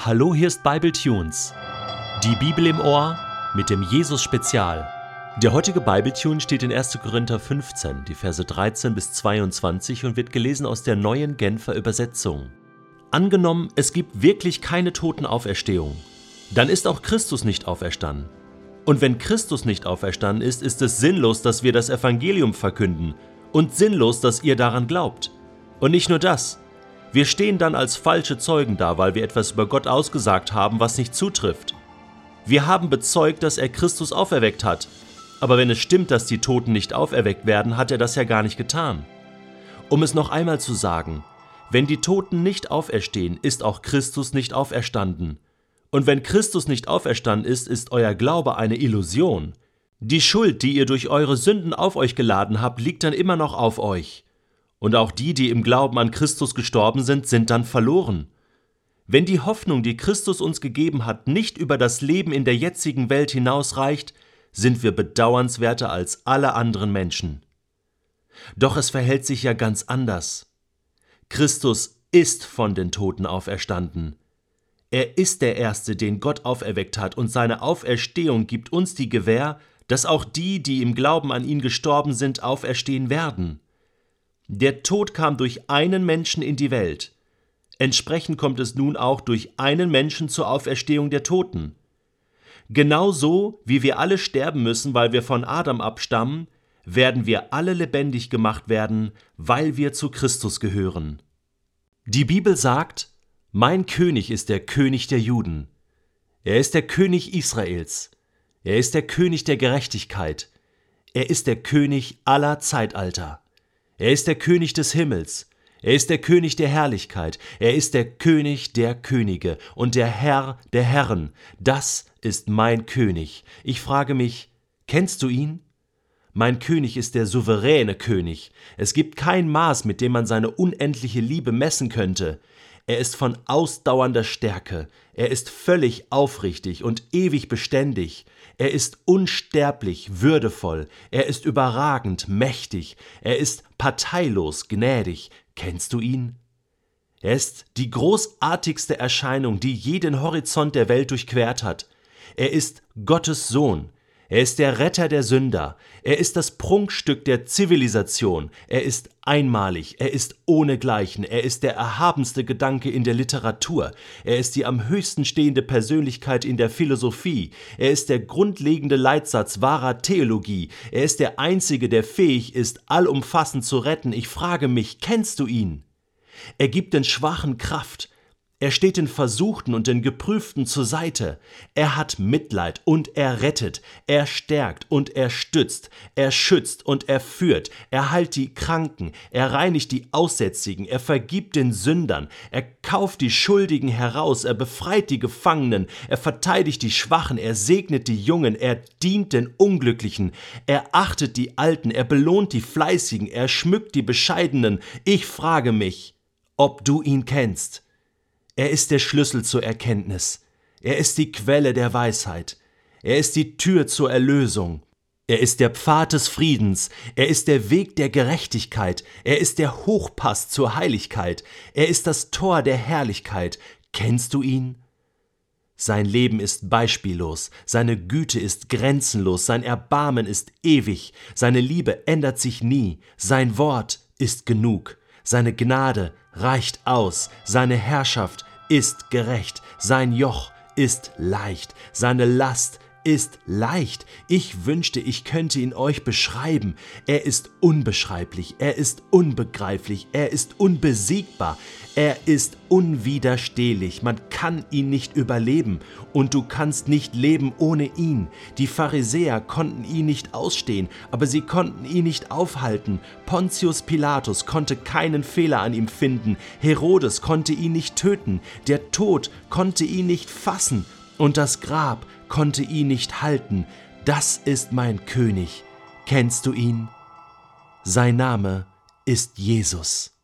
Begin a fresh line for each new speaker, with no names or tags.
Hallo, hier ist Bible Tunes. Die Bibel im Ohr mit dem Jesus Spezial. Der heutige Bible Tune steht in 1. Korinther 15, die Verse 13 bis 22 und wird gelesen aus der neuen Genfer Übersetzung. Angenommen, es gibt wirklich keine Totenauferstehung, dann ist auch Christus nicht auferstanden. Und wenn Christus nicht auferstanden ist, ist es sinnlos, dass wir das Evangelium verkünden und sinnlos, dass ihr daran glaubt. Und nicht nur das, wir stehen dann als falsche Zeugen da, weil wir etwas über Gott ausgesagt haben, was nicht zutrifft. Wir haben bezeugt, dass er Christus auferweckt hat. Aber wenn es stimmt, dass die Toten nicht auferweckt werden, hat er das ja gar nicht getan. Um es noch einmal zu sagen, wenn die Toten nicht auferstehen, ist auch Christus nicht auferstanden. Und wenn Christus nicht auferstanden ist, ist euer Glaube eine Illusion. Die Schuld, die ihr durch eure Sünden auf euch geladen habt, liegt dann immer noch auf euch. Und auch die, die im Glauben an Christus gestorben sind, sind dann verloren. Wenn die Hoffnung, die Christus uns gegeben hat, nicht über das Leben in der jetzigen Welt hinausreicht, sind wir bedauernswerter als alle anderen Menschen. Doch es verhält sich ja ganz anders. Christus ist von den Toten auferstanden. Er ist der Erste, den Gott auferweckt hat, und seine Auferstehung gibt uns die Gewähr, dass auch die, die im Glauben an ihn gestorben sind, auferstehen werden. Der Tod kam durch einen Menschen in die Welt. Entsprechend kommt es nun auch durch einen Menschen zur Auferstehung der Toten. Genauso wie wir alle sterben müssen, weil wir von Adam abstammen, werden wir alle lebendig gemacht werden, weil wir zu Christus gehören. Die Bibel sagt, Mein König ist der König der Juden. Er ist der König Israels. Er ist der König der Gerechtigkeit. Er ist der König aller Zeitalter. Er ist der König des Himmels. Er ist der König der Herrlichkeit. Er ist der König der Könige und der Herr der Herren. Das ist mein König. Ich frage mich, kennst du ihn? Mein König ist der souveräne König. Es gibt kein Maß, mit dem man seine unendliche Liebe messen könnte. Er ist von ausdauernder Stärke, er ist völlig aufrichtig und ewig beständig, er ist unsterblich würdevoll, er ist überragend mächtig, er ist parteilos gnädig. Kennst du ihn? Er ist die großartigste Erscheinung, die jeden Horizont der Welt durchquert hat. Er ist Gottes Sohn, er ist der Retter der Sünder. Er ist das Prunkstück der Zivilisation. Er ist einmalig. Er ist ohnegleichen. Er ist der erhabenste Gedanke in der Literatur. Er ist die am höchsten stehende Persönlichkeit in der Philosophie. Er ist der grundlegende Leitsatz wahrer Theologie. Er ist der Einzige, der fähig ist, allumfassend zu retten. Ich frage mich, kennst du ihn? Er gibt den Schwachen Kraft. Er steht den Versuchten und den Geprüften zur Seite. Er hat Mitleid und er rettet. Er stärkt und er stützt. Er schützt und er führt. Er heilt die Kranken. Er reinigt die Aussätzigen. Er vergibt den Sündern. Er kauft die Schuldigen heraus. Er befreit die Gefangenen. Er verteidigt die Schwachen. Er segnet die Jungen. Er dient den Unglücklichen. Er achtet die Alten. Er belohnt die Fleißigen. Er schmückt die Bescheidenen. Ich frage mich, ob du ihn kennst. Er ist der Schlüssel zur Erkenntnis. Er ist die Quelle der Weisheit. Er ist die Tür zur Erlösung. Er ist der Pfad des Friedens. Er ist der Weg der Gerechtigkeit. Er ist der Hochpass zur Heiligkeit. Er ist das Tor der Herrlichkeit. Kennst du ihn? Sein Leben ist beispiellos, seine Güte ist grenzenlos, sein Erbarmen ist ewig, seine Liebe ändert sich nie, sein Wort ist genug, seine Gnade reicht aus, seine Herrschaft ist gerecht, sein Joch ist leicht, seine Last ist leicht. Ich wünschte, ich könnte ihn euch beschreiben. Er ist unbeschreiblich, er ist unbegreiflich, er ist unbesiegbar, er ist unwiderstehlich. Man kann ihn nicht überleben und du kannst nicht leben ohne ihn. Die Pharisäer konnten ihn nicht ausstehen, aber sie konnten ihn nicht aufhalten. Pontius Pilatus konnte keinen Fehler an ihm finden. Herodes konnte ihn nicht töten. Der Tod konnte ihn nicht fassen und das Grab konnte ihn nicht halten. Das ist mein König. Kennst du ihn? Sein Name ist Jesus.